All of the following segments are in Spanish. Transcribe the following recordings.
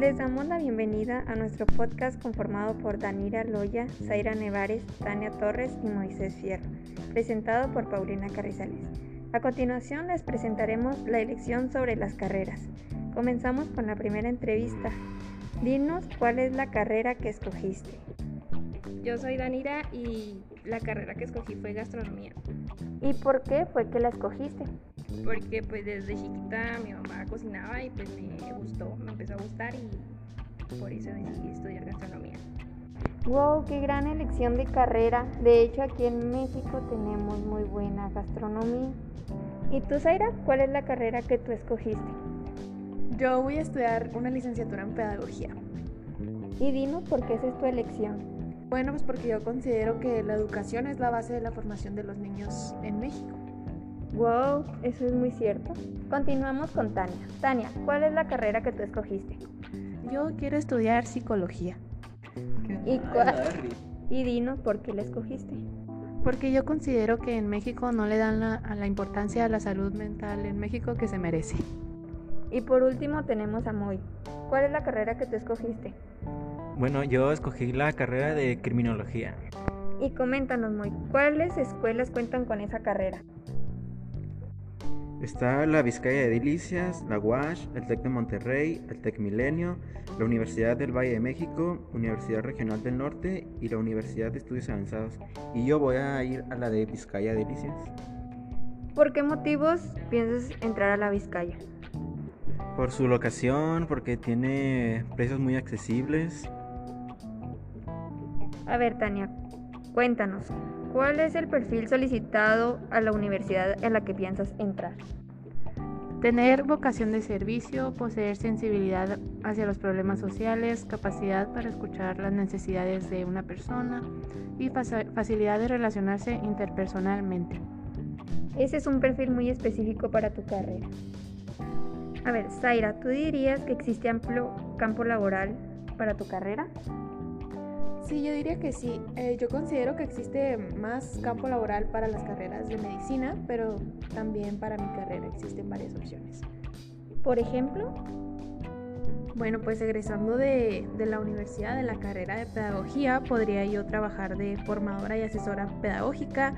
Les damos la bienvenida a nuestro podcast conformado por Danira Loya, Zaira Nevares, Tania Torres y Moisés Fierro, presentado por Paulina Carrizales. A continuación les presentaremos la elección sobre las carreras. Comenzamos con la primera entrevista. Dinos cuál es la carrera que escogiste. Yo soy Danira y la carrera que escogí fue gastronomía. ¿Y por qué fue que la escogiste? Porque pues desde chiquita mi mamá cocinaba y pues me gustó, me empezó a gustar y por eso decidí estudiar gastronomía. Wow, qué gran elección de carrera. De hecho, aquí en México tenemos muy buena gastronomía. ¿Y tú, Zaira, cuál es la carrera que tú escogiste? Yo voy a estudiar una licenciatura en pedagogía. Y dinos por qué esa es tu elección. Bueno, pues porque yo considero que la educación es la base de la formación de los niños en México. Wow, eso es muy cierto. Continuamos con Tania. Tania, ¿cuál es la carrera que tú escogiste? Yo quiero estudiar psicología. ¿Y, cuál? y dinos por qué la escogiste. Porque yo considero que en México no le dan la, a la importancia a la salud mental en México que se merece. Y por último tenemos a Moy. ¿Cuál es la carrera que tú escogiste? Bueno, yo escogí la carrera de criminología. Y coméntanos, Moy, ¿cuáles escuelas cuentan con esa carrera? Está la Vizcaya de Delicias, la UASH, el TEC de Monterrey, el TEC Milenio, la Universidad del Valle de México, Universidad Regional del Norte y la Universidad de Estudios Avanzados. Y yo voy a ir a la de Vizcaya de Delicias. ¿Por qué motivos piensas entrar a la Vizcaya? Por su locación, porque tiene precios muy accesibles. A ver, Tania, cuéntanos, ¿Cuál es el perfil solicitado a la universidad en la que piensas entrar? Tener vocación de servicio, poseer sensibilidad hacia los problemas sociales, capacidad para escuchar las necesidades de una persona y facilidad de relacionarse interpersonalmente. Ese es un perfil muy específico para tu carrera. A ver, Zaira, ¿tú dirías que existe amplio campo laboral para tu carrera? Sí, yo diría que sí. Eh, yo considero que existe más campo laboral para las carreras de medicina, pero también para mi carrera existen varias opciones. Por ejemplo, bueno, pues egresando de, de, la universidad, de la carrera de pedagogía, podría yo trabajar de formadora y asesora pedagógica,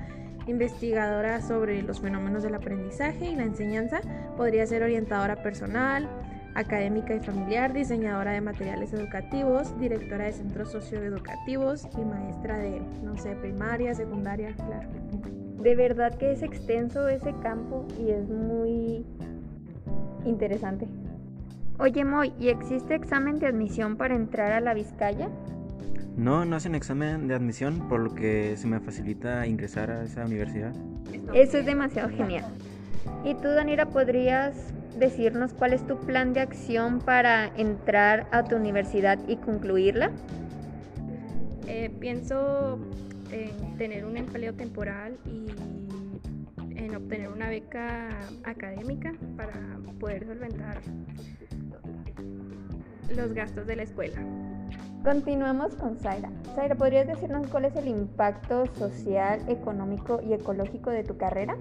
investigadora sobre los fenómenos del aprendizaje y la enseñanza, podría ser orientadora personal, académica y familiar, diseñadora de materiales educativos, directora de centros socioeducativos y maestra de, no sé, primaria, secundaria, claro. De verdad que es extenso ese campo y es muy interesante. Oye, Moy, ¿y existe examen de admisión para entrar a la Vizcaya? No, no hacen examen de admisión, por lo que se me facilita ingresar a esa universidad. Eso es demasiado genial. ¿Y tú, Danira, podrías decirnos cuál es tu plan de acción para entrar a tu universidad y concluirla? Eh, pienso en tener un empleo temporal y en obtener una beca académica para poder solventar los gastos de la escuela. Continuamos con Zaira. Zaira, ¿podrías decirnos cuál es el impacto social, económico y ecológico de tu carrera?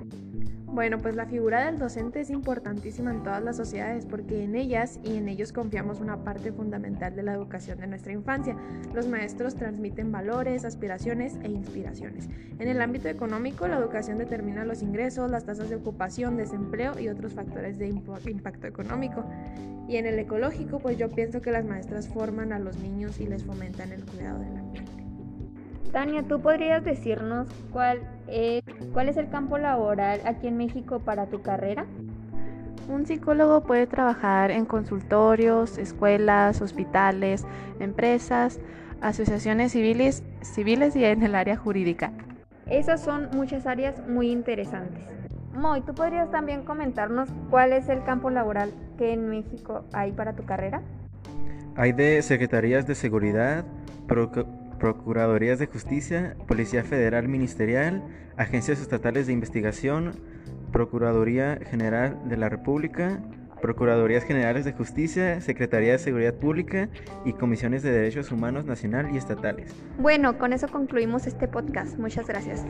Bueno, pues la figura del docente es importantísima en todas las sociedades porque en ellas y en ellos confiamos una parte fundamental de la educación de nuestra infancia. Los maestros transmiten valores, aspiraciones e inspiraciones. En el ámbito económico, la educación determina los ingresos, las tasas de ocupación, desempleo y otros factores de impacto económico. Y en el ecológico, pues yo pienso que las maestras forman a los niños y les fomentan el cuidado del ambiente. Tania, ¿tú podrías decirnos cuál es, cuál es el campo laboral aquí en México para tu carrera? Un psicólogo puede trabajar en consultorios, escuelas, hospitales, empresas, asociaciones civiles, civiles y en el área jurídica. Esas son muchas áreas muy interesantes. Moy, ¿tú podrías también comentarnos cuál es el campo laboral que en México hay para tu carrera? Hay de secretarías de seguridad, Procuradurías de Justicia, Policía Federal Ministerial, Agencias Estatales de Investigación, Procuraduría General de la República, Procuradurías Generales de Justicia, Secretaría de Seguridad Pública y Comisiones de Derechos Humanos Nacional y Estatales. Bueno, con eso concluimos este podcast. Muchas gracias.